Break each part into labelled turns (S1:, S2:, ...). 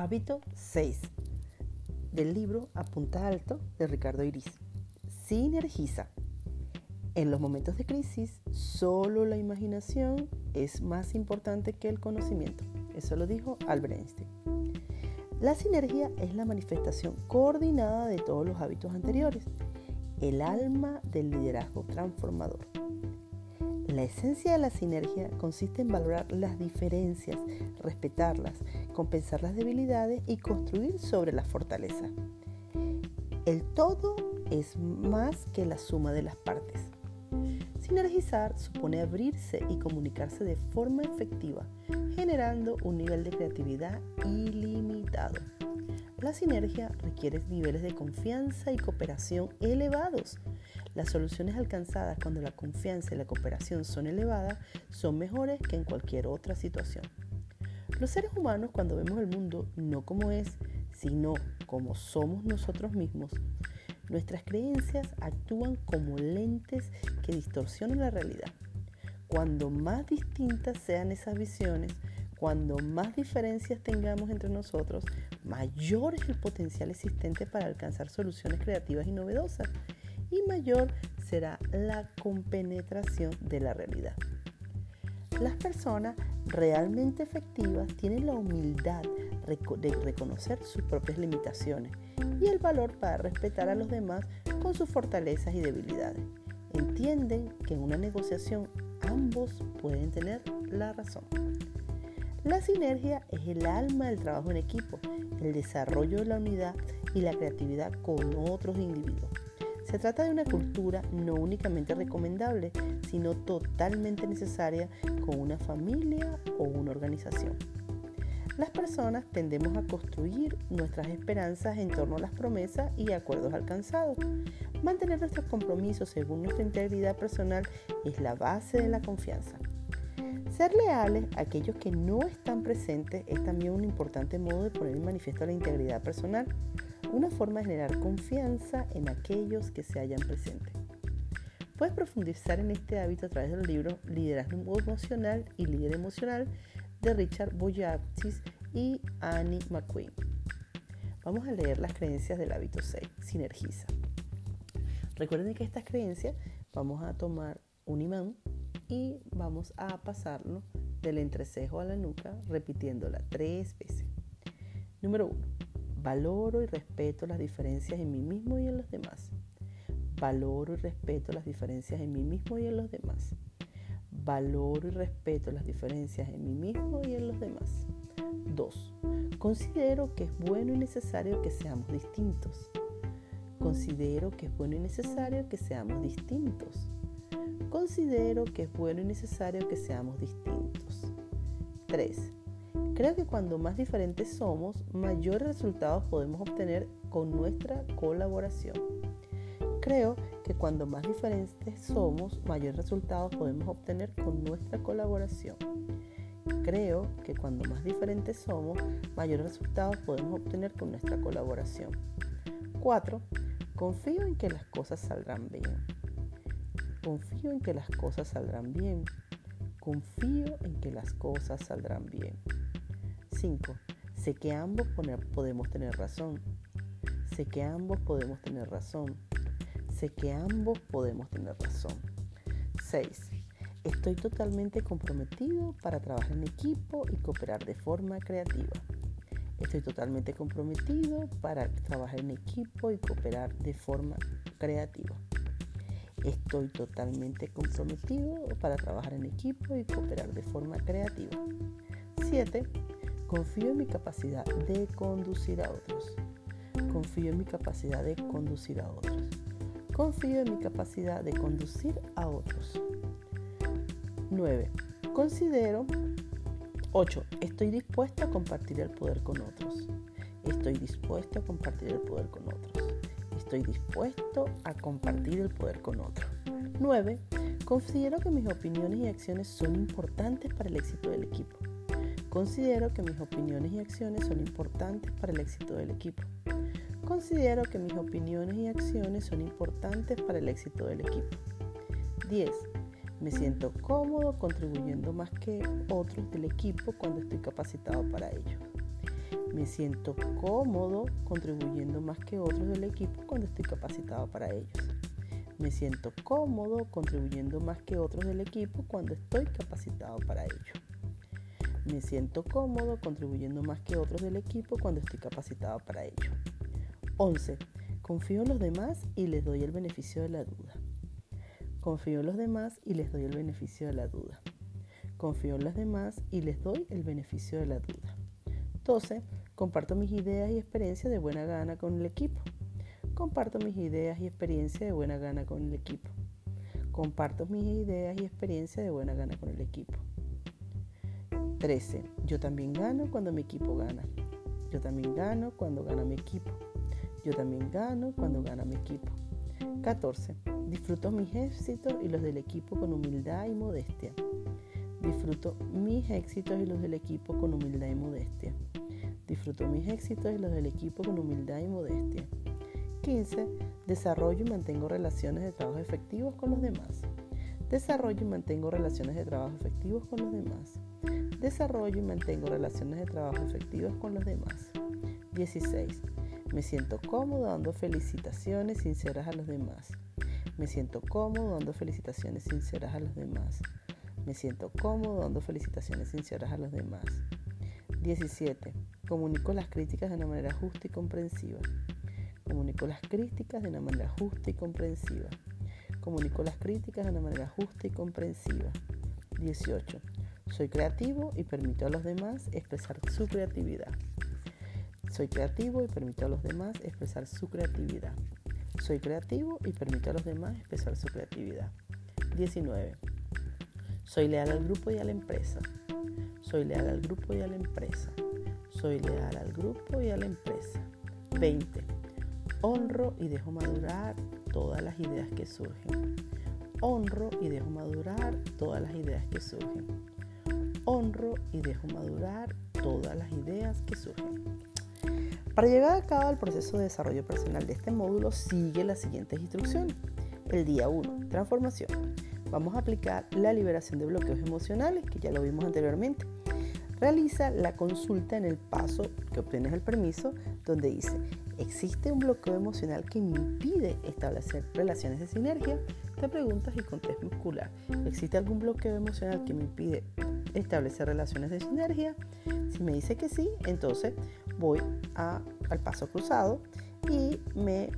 S1: Hábito 6 del libro Apunta Alto de Ricardo Iris. Sinergiza. En los momentos de crisis, solo la imaginación es más importante que el conocimiento. Eso lo dijo Albert Einstein. La sinergia es la manifestación coordinada de todos los hábitos anteriores, el alma del liderazgo transformador. La esencia de la sinergia consiste en valorar las diferencias, respetarlas, compensar las debilidades y construir sobre la fortaleza. El todo es más que la suma de las partes. Sinergizar supone abrirse y comunicarse de forma efectiva, generando un nivel de creatividad ilimitado. La sinergia requiere niveles de confianza y cooperación elevados. Las soluciones alcanzadas cuando la confianza y la cooperación son elevadas son mejores que en cualquier otra situación. Los seres humanos cuando vemos el mundo no como es, sino como somos nosotros mismos, nuestras creencias actúan como lentes que distorsionan la realidad. Cuando más distintas sean esas visiones, cuando más diferencias tengamos entre nosotros, mayor es el potencial existente para alcanzar soluciones creativas y novedosas y mayor será la compenetración de la realidad. Las personas realmente efectivas tienen la humildad de reconocer sus propias limitaciones y el valor para respetar a los demás con sus fortalezas y debilidades. Entienden que en una negociación ambos pueden tener la razón. La sinergia es el alma del trabajo en equipo, el desarrollo de la unidad y la creatividad con otros individuos. Se trata de una cultura no únicamente recomendable, sino totalmente necesaria con una familia o una organización. Las personas tendemos a construir nuestras esperanzas en torno a las promesas y acuerdos alcanzados. Mantener nuestros compromisos según nuestra integridad personal es la base de la confianza. Ser leales a aquellos que no están presentes es también un importante modo de poner en manifiesto la integridad personal, una forma de generar confianza en aquellos que se hayan presentes. Puedes profundizar en este hábito a través del libro Liderazgo Emocional y Líder Emocional de Richard Boyatzis y Annie McQueen. Vamos a leer las creencias del hábito 6, sinergiza. Recuerden que estas creencias vamos a tomar un imán y vamos a pasarlo del entrecejo a la nuca repitiéndola tres veces. Número uno, valoro y respeto las diferencias en mí mismo y en los demás. Valoro y respeto las diferencias en mí mismo y en los demás. Valoro y respeto las diferencias en mí mismo y en los demás. 2. Considero que es bueno y necesario que seamos distintos. Considero que es bueno y necesario que seamos distintos. Considero que es bueno y necesario que seamos distintos. 3. Creo que cuando más diferentes somos, mayores resultados podemos obtener con nuestra colaboración. Creo que cuando más diferentes somos, mayores resultados podemos obtener con nuestra colaboración. Creo que cuando más diferentes somos, mayores resultados podemos obtener con nuestra colaboración. 4. Confío en que las cosas saldrán bien. Confío en que las cosas saldrán bien. Confío en que las cosas saldrán bien. 5. Sé que ambos podemos tener razón. Sé que ambos podemos tener razón. Sé que ambos podemos tener razón. 6. Estoy totalmente comprometido para trabajar en equipo y cooperar de forma creativa. Estoy totalmente comprometido para trabajar en equipo y cooperar de forma creativa. Estoy totalmente comprometido para trabajar en equipo y cooperar de forma creativa. 7. Confío en mi capacidad de conducir a otros. Confío en mi capacidad de conducir a otros. Confío en mi capacidad de conducir a otros. 9. Considero 8. Estoy dispuesto a compartir el poder con otros. Estoy dispuesto a compartir el poder con otros estoy dispuesto a compartir el poder con otro. 9. Considero que mis opiniones y acciones son importantes para el éxito del equipo. Considero que mis opiniones y acciones son importantes para el éxito del equipo. Considero que mis opiniones y acciones son importantes para el éxito del equipo. 10. Me siento cómodo contribuyendo más que otros del equipo cuando estoy capacitado para ello. Me siento cómodo contribuyendo más que otros del equipo cuando estoy capacitado para ellos. Me siento cómodo contribuyendo más que otros del equipo cuando estoy capacitado para ello. Me siento cómodo contribuyendo más que otros del equipo cuando estoy capacitado para ello. 11. Confío en los demás y les doy el beneficio de la duda. Confío en los demás y les doy el beneficio de la duda. Confío en los demás y les doy el beneficio de la duda. 12. Comparto mis ideas y experiencias de buena gana con el equipo. Comparto mis ideas y experiencias de buena gana con el equipo. Comparto mis ideas y experiencias de buena gana con el equipo. 13. Yo también gano cuando mi equipo gana. Yo también gano cuando gana mi equipo. Yo también gano cuando gana mi equipo. 14. Disfruto mis éxitos y los del equipo con humildad y modestia. Disfruto mis éxitos y los del equipo con humildad y modestia. Disfruto mis éxitos y los del equipo con humildad y modestia. 15. Desarrollo y mantengo relaciones de trabajo efectivos con los demás. Desarrollo y mantengo relaciones de trabajo efectivos con los demás. Desarrollo y mantengo relaciones de trabajo efectivas con los demás. 16. Me siento cómodo dando felicitaciones sinceras a los demás. Me siento cómodo dando felicitaciones sinceras a los demás. Me siento cómodo dando felicitaciones sinceras a los demás. 17. Comunico las críticas de una manera justa y comprensiva. Comunico las críticas de una manera justa y comprensiva. Comunico las críticas de una manera justa y comprensiva. 18. Soy creativo y permito a los demás expresar su creatividad. Soy creativo y permito a los demás expresar su creatividad. Soy creativo y permito a los demás expresar su creatividad. 19. Soy leal al grupo y a la empresa. Soy leal al grupo y a la empresa. Soy leal al grupo y a la empresa. 20. Honro y dejo madurar todas las ideas que surgen. Honro y dejo madurar todas las ideas que surgen. Honro y dejo madurar todas las ideas que surgen. Para llegar a cabo el proceso de desarrollo personal de este módulo, sigue las siguientes instrucciones. El día 1, transformación. Vamos a aplicar la liberación de bloqueos emocionales, que ya lo vimos anteriormente. Realiza la consulta en el paso que obtienes el permiso, donde dice, ¿existe un bloqueo emocional que me impide establecer relaciones de sinergia? Te preguntas y con muscular. ¿Existe algún bloqueo emocional que me impide establecer relaciones de sinergia? Si me dice que sí, entonces voy al paso cruzado y me,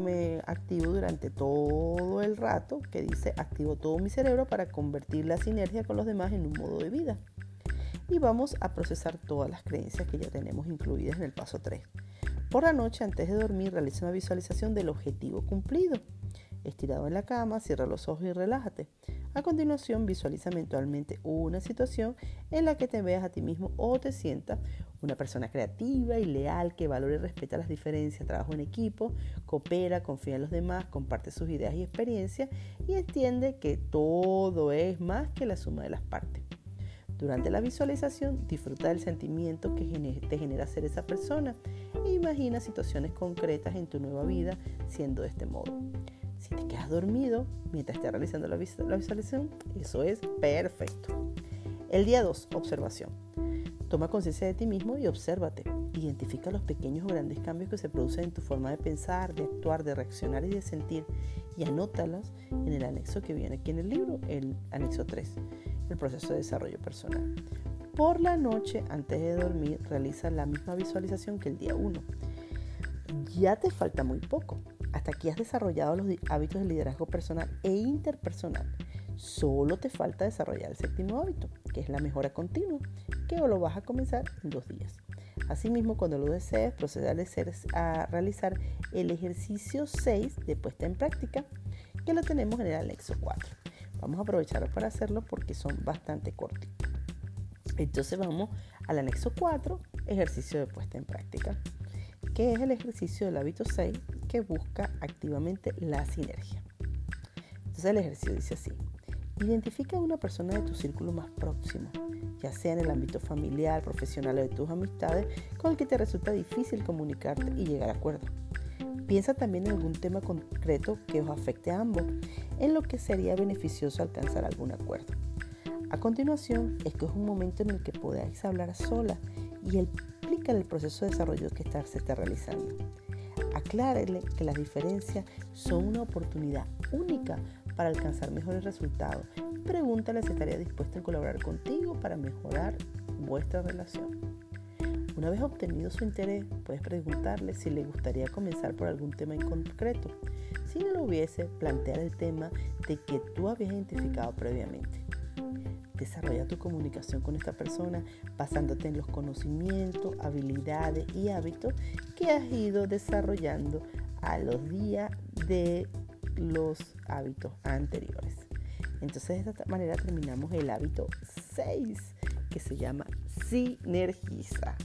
S1: me activo durante todo el rato que dice activo todo mi cerebro para convertir la sinergia con los demás en un modo de vida y vamos a procesar todas las creencias que ya tenemos incluidas en el paso 3. Por la noche, antes de dormir, realiza una visualización del objetivo cumplido. Estirado en la cama, cierra los ojos y relájate. A continuación, visualiza mentalmente una situación en la que te veas a ti mismo o te sientas una persona creativa y leal que valora y respeta las diferencias, trabaja en equipo, coopera, confía en los demás, comparte sus ideas y experiencias y entiende que todo es más que la suma de las partes. Durante la visualización, disfruta del sentimiento que te genera ser esa persona e imagina situaciones concretas en tu nueva vida siendo de este modo. Si te quedas dormido mientras estés realizando la, visualización, eso es perfecto. El día 2, observación. Toma conciencia de ti mismo y obsérvate. Identifica los pequeños o grandes cambios que se producen en tu forma de pensar, de actuar, de reaccionar y de sentir y anótalos en el anexo que viene aquí en el libro, el anexo 3 el proceso de desarrollo personal. Por la noche, antes de dormir, realiza la misma visualización que el día 1. Ya te falta muy poco. Hasta aquí has desarrollado los hábitos de liderazgo personal e interpersonal. Solo te falta desarrollar el séptimo hábito, que es la mejora continua, que lo vas a comenzar en dos días. Asimismo, cuando lo desees, procede a realizar el ejercicio 6 de puesta en práctica, que lo tenemos en el anexo 4. Vamos a aprovechar para hacerlo porque son bastante cortitos. Entonces vamos al anexo 4, ejercicio de puesta en práctica, que es el ejercicio del hábito 6 que busca activamente la sinergia. Entonces el ejercicio dice así, identifica a una persona de tu círculo más próximo, ya sea en el ámbito familiar, profesional o de tus amistades, con el que te resulta difícil comunicarte y llegar a acuerdo. Piensa también en algún tema concreto que os afecte a ambos, en lo que sería beneficioso alcanzar algún acuerdo. A continuación, es que es un momento en el que podáis hablar sola y el explícale el proceso de desarrollo que se está realizando. Aclárele que las diferencias son una oportunidad única para alcanzar mejores resultados. Pregúntale si estaría dispuesta a colaborar contigo para mejorar vuestra relación. Una vez obtenido su interés, puedes preguntarle si le gustaría comenzar por algún tema en concreto. Si no lo hubiese, plantear el tema de que tú habías identificado previamente. Desarrolla tu comunicación con esta persona basándote en los conocimientos, habilidades y hábitos que has ido desarrollando a los días de los hábitos anteriores. Entonces de esta manera terminamos el hábito 6 que se llama sinergiza.